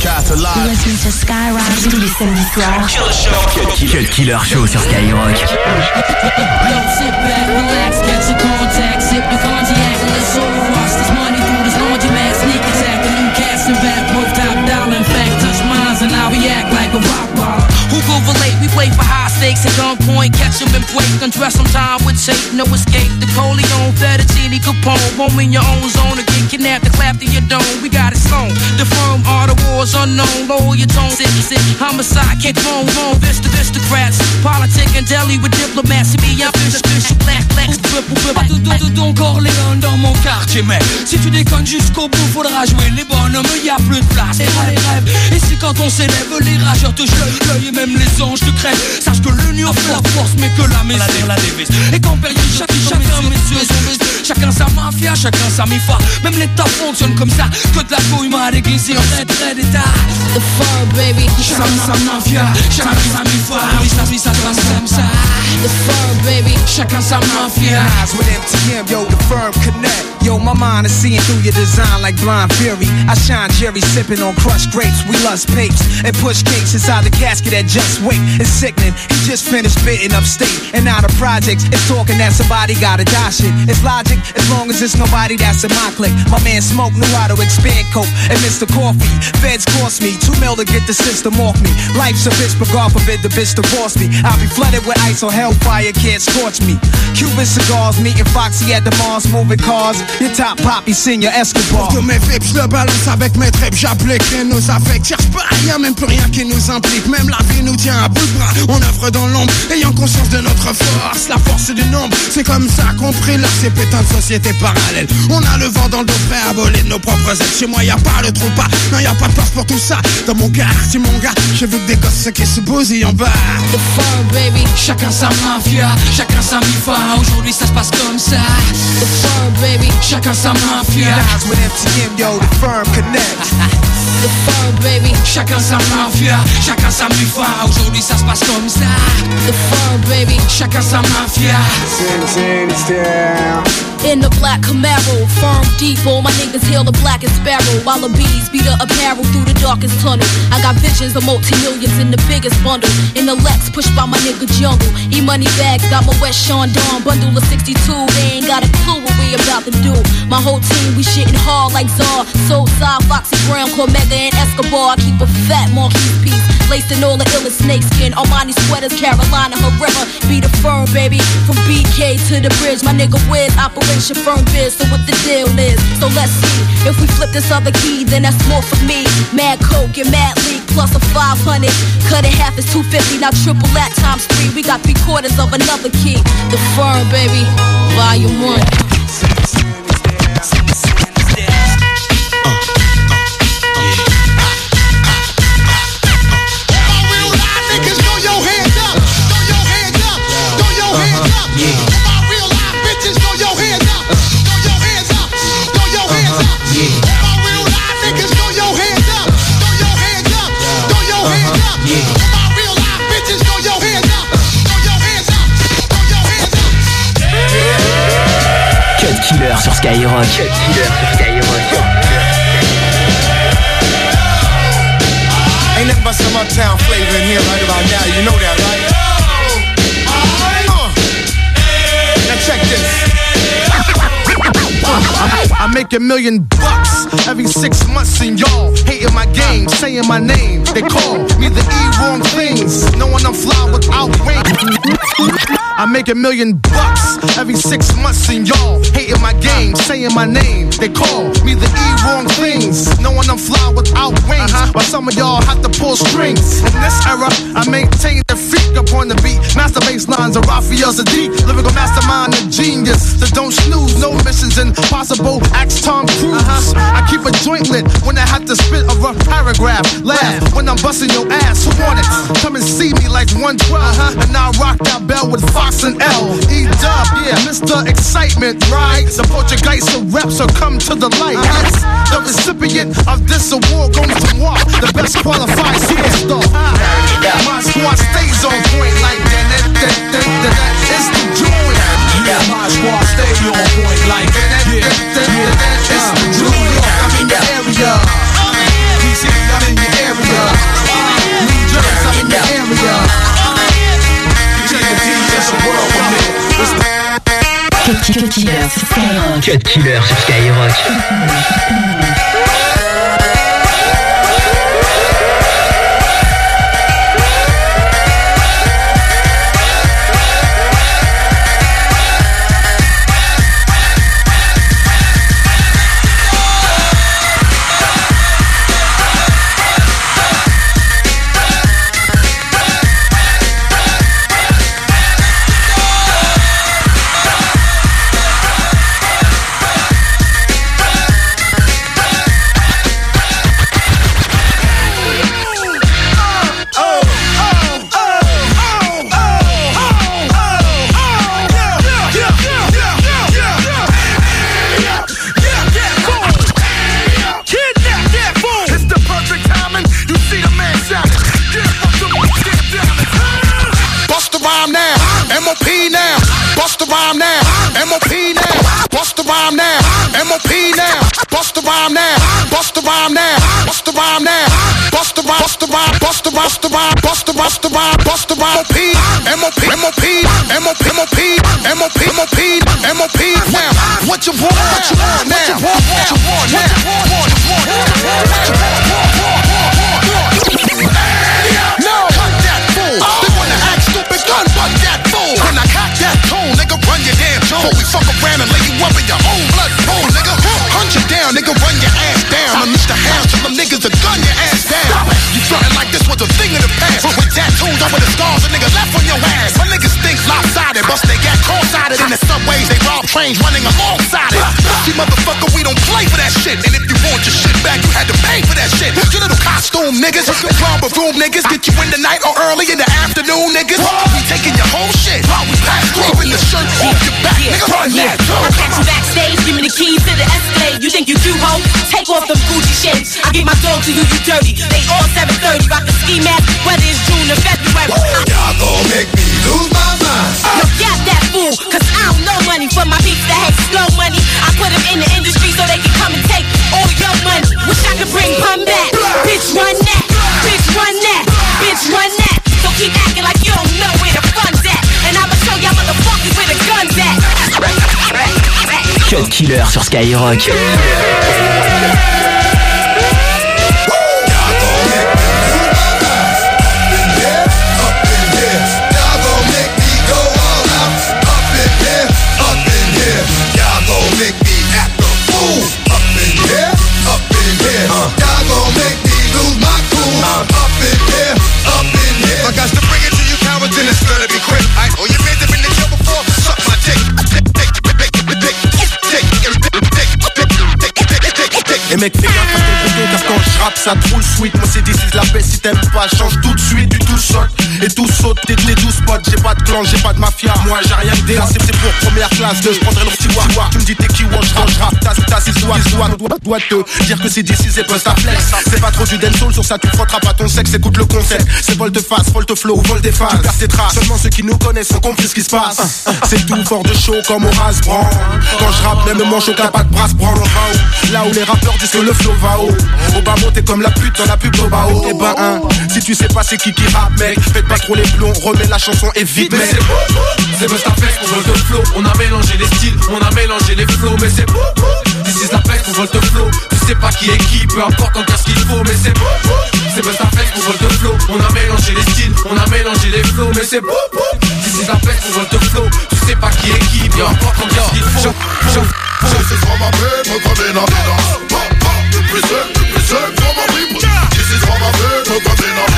broadcast alive. Listen to Skyrock tous les samedis soirs. Cut Killer Show sur Skyrock. Yo, sit back, relax, get your contacts, sip your cognac, and let's all wash this money through this laundromat. Sneak attack, the new cast and back, both top dollar. In fact, touch mines and I'll react like a rock baller. Who go relate? We play for high stakes at gunpoint, catch 'em and break. Undress some time with tape, no escape. The Coleon, Fettuccine, Capone, home in your own zone again. Kidnapped and clapped in your dome. We got it sewn. The firm are the wars unknown. Lower your tone, sit, sit. Homicide, kick phone, home. Vista, aristocrats. Politic and deli with diplomats. C'est bien, fish, fish, black, black, triple, triple. Tout, tout, tout, Don Corleone dans mon quartier Mais si tu déconnes jusqu'au bout Faudra jouer les bonhommes Y a plus de place pour les rêves Et si quand on s'élève Les rageurs te jettent l'œil Et même les anges te crèvent Sache que l'union fait la force Mais que la maison la dévise Et qu'en période chacun, chacun met sur son Chacun sa mafia, chacun sa mifa. Même l'État fonctionne comme ça. Que de la couille mal aiguisée En retrait d'État. The firm, baby. Chacun sa mafia, chacun sa mifa. Oui, ça, oui, ça se passe comme ça. The firm, baby. Chacun sa mafia. Eyes with MTM, yo, the firm connect. Yo, my mind is seeing through your design like blind fury. I shine Jerry sipping on crushed grapes. We lust papes and push cakes inside the casket that just wait. It's sickening. He just finished spitting upstate. And now the projects is talking that somebody gotta die shit. It's logic as long as it's nobody that's in my clique. My man Smoke knew how to expand coke and Mr. Coffee. Feds cost me two mil to get the system off me. Life's a bitch, but God forbid the bitch divorce me. I'll be flooded with ice or hellfire can't scorch me. Cuban cigars, meeting Foxy at the Mars, moving cars. Your top poppy, senior Escobar. Pour que mes je le balance avec mes tripes, j'applique rien nous affecte. Cherche pas rien, même plus rien qui nous implique. Même la vie nous tient à bout de bras. On œuvre dans l'ombre, ayant conscience de notre force. La force du nombre, c'est comme ça qu'on prie là, ces putains de sociétés parallèles. On a le vent dans le dos prêt à voler de nos propres ailes. Chez moi, y a pas le trou pas, non, y a pas de place pour tout ça. Dans mon quartier, mon gars, j'ai vu que des gosses qui se bousillent en bas. The baby. Chacun sa mafia, chacun sa mifa Aujourd'hui ça se passe comme ça The baby. Chacun sa mafia Eyes with MTM, yo, the firm connect. The firm, baby. Chacun sa mafia, chacun sa mifa Aujourd'hui ça se passe comme ça The firm, baby. Chacun sa mafia In the black Camaro, firm depot, my niggas hail the black and sparrow. While the bees beat the apparel through the darkest tunnel. I got visions of multi-millions in the biggest bundle. In the Lex, pushed by my nigga Jungle. E-money bags, got my West Sean Dawn bundle of 62. They ain't got a clue what we about to do. My whole team, we shitting hard like Czar. Soulside, Foxy Brown, Cormega, and Escobar. I keep a fat Marquis piece. Laced in all the illest snakeskin. Armani sweaters, Carolina, Herrera. Be the firm, baby. From BK to the bridge. My nigga Wiz, Operation Firm Biz. So what the deal is? So let's see. If we flip this other key, then that's more for me. Mad Coke and Mad League plus a 500. Cut it half is 250. Now triple that times three. We got three quarters of another key. The firm, baby. Volume one. Killer sur Skyrock. Cut Killer sur Skyrock. Ain't nothing but some uptown flavor in here right about now. You know that, right? Uh, now check this. I make a million bucks every six months, and y'all hating my game, saying my name. They call me the E wrong things, knowing I'm fly without wings. I make a million bucks every six months, and y'all hating my game, saying my name. They call me the E wrong things, knowing I'm fly without wings. Uh-huh. While some of y'all have to pull strings. In this era, I maintain the freak upon the beat. Master bass lines of Raphael Saadiq, lyrical mastermind and genius. So don't snooze, no missions impossible. Axe Tom Cruise. Uh-huh. I keep a joint lit when I have to spit a rough paragraph. Laugh when I'm busting your ass. Who want it? Uh-huh. Come and see me like 112. Uh-huh. And I rock that bell with Fox and L. E dub, yeah, Mr. Excitement, right? The Portuguese reps so come to the light. Yes, the recipient of this award goes to walk. the best qualified superstar. My squad stays on point like that. That, that, that, that, that is the joint. Yeah, my squad stay on point like that. That, that is the joint. I'm in your area. DC, I'm in your area. New Jersey, I'm in your area. Cut Killer. Cut Killer sur Skyrock. MOP now. Bust the rhyme now. MOP now. Bust the rhyme now. Bust the rhyme now. Bust the rhyme now. Bust the rhyme. Bust the rhyme. Bust the bust the rhyme. Bust the bust the rhyme. Bust the rhyme. MOP. MOP. MOP. MOP. MOP. MOP. MOP. Now. What you want? What you want? What you want? What you want? What you want? Fuck around and lay you up in your own blood pool, nigga. Hunt you down, nigga, run your ass down. Unleash the hounds, tell them niggas to gun your ass down. You frontin' like this was a thing of the past. With tattoos over the scars, a nigga left on your ass. My niggas think lopsided, bust they got cross-sided in the subways. They rob trains running alongside it. See, motherfucker, we don't play for that shit. And if you want your shit back, you had to pay for that shit. You little costume niggas, club room niggas, get you in the night or early in the afternoon, niggas. We taking your whole shit. We pass through in the shirt off your back, I give my to you, you dirty. They all 730, rock the ski mask, whether it's June or February. Y'all gon' make me lose my mind. Yo, got that fool, cause I don't know money for my beats that have slow money. I put them in the industry so they can come and take all your money. Wish I could bring pun back. Bitch, run that. Bitch, run that. Bitch, run that. So keep acting like you don't know where the fun's at. And I'ma show y'all motherfuckers where the gun's at. Cut Killer sur Skyrock. Et mec, fais gaffe à ton bouton, car quand je rappe, ça troule sweet. Moi, c'est d'ici la paix, si t'aimes pas, change tout de suite, du tout saute. Et tout saute, t'es les 12 spots. J'ai pas de clan, j'ai pas de mafia. Moi, j'ai rien que des c'est pour première classe. De, je prendrai le petit. Tu me dis t'es qui, ouais, je range rap. T'as, t'as, c'est soit, doit, doit te dire que c'est d'ici, c'est pas flex. C'est pas trop du dancehall, sur ça, tu frotteras pas ton sexe. Écoute le concept. C'est volte face, volte flow, ou volte face. Tu tes traces. Seulement ceux qui nous connaissent ont compris ce qui se passe. C'est tout fort de chaud comme au Brand. Quand je rappe, même mon choc, pas de brasse, prend le haut. Là où les rappeurs disent que le flow va haut. Au bas mot, t'es comme la pute dans la pub au bas haut. Et ben, hein, si tu sais pas c'est qui qui rappe, mec, faites pas trop les plombs, remets la chanson et vite, mec. C'est Bustaflex pour Volt Flow On a mélangé les styles, on a mélangé les flows Mais c'est beau, This is la flex pour Volt Flow Tu sais pas qui est qui, peu importe encore ce qu'il faut Mais c'est beau, c'est Bustaflex pour Volt Flow On a mélangé les styles, on a mélangé les flows Mais c'est beau, This is la flex pour Volt Flow Tu sais pas qui est qui, peu importe encore ce qu'il faut This is for my people coming up Preserve, preserve for my people. This is how my people, cause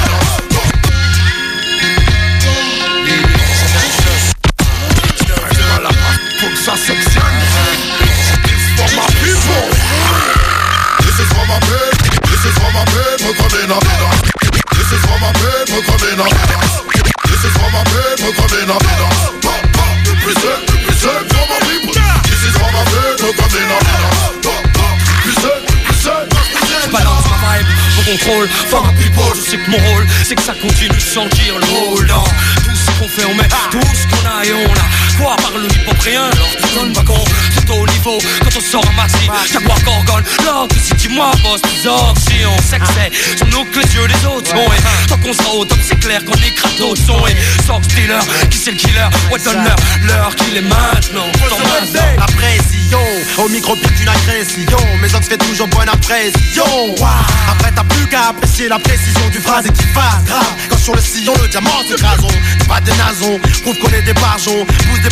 my people, je sais que mon rôle, c'est que ça continue sans dire le rôle. Dans tout ce qu'on fait, on met tout ce qu'on a et on a Quoi par le tu donnes pas con C'est au niveau quand on sort en maxi Chaque fois gorgone. Que si dis-moi boss Si on sait que c'est sur nos que les yeux les autres sont Et tant qu'on sera au top c'est clair qu'on écrase d'autres sons Et Sox Dealer qui c'est le killer? Ouais donne leur l'heure qu'il est maintenant. Appréciation. Au micro pire d'une agression. Mes ox fait toujours bonne impression. Après t'as plus qu'à apprécier la précision du phrase et qui fasse grave Quand sur le sillon le diamant s'écrasons C'est pas des nazons. Prouve qu'on est des barjons Pousse des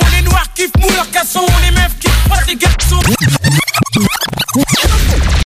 kiffent mou leur casson Les meufs kiffent pas les garçons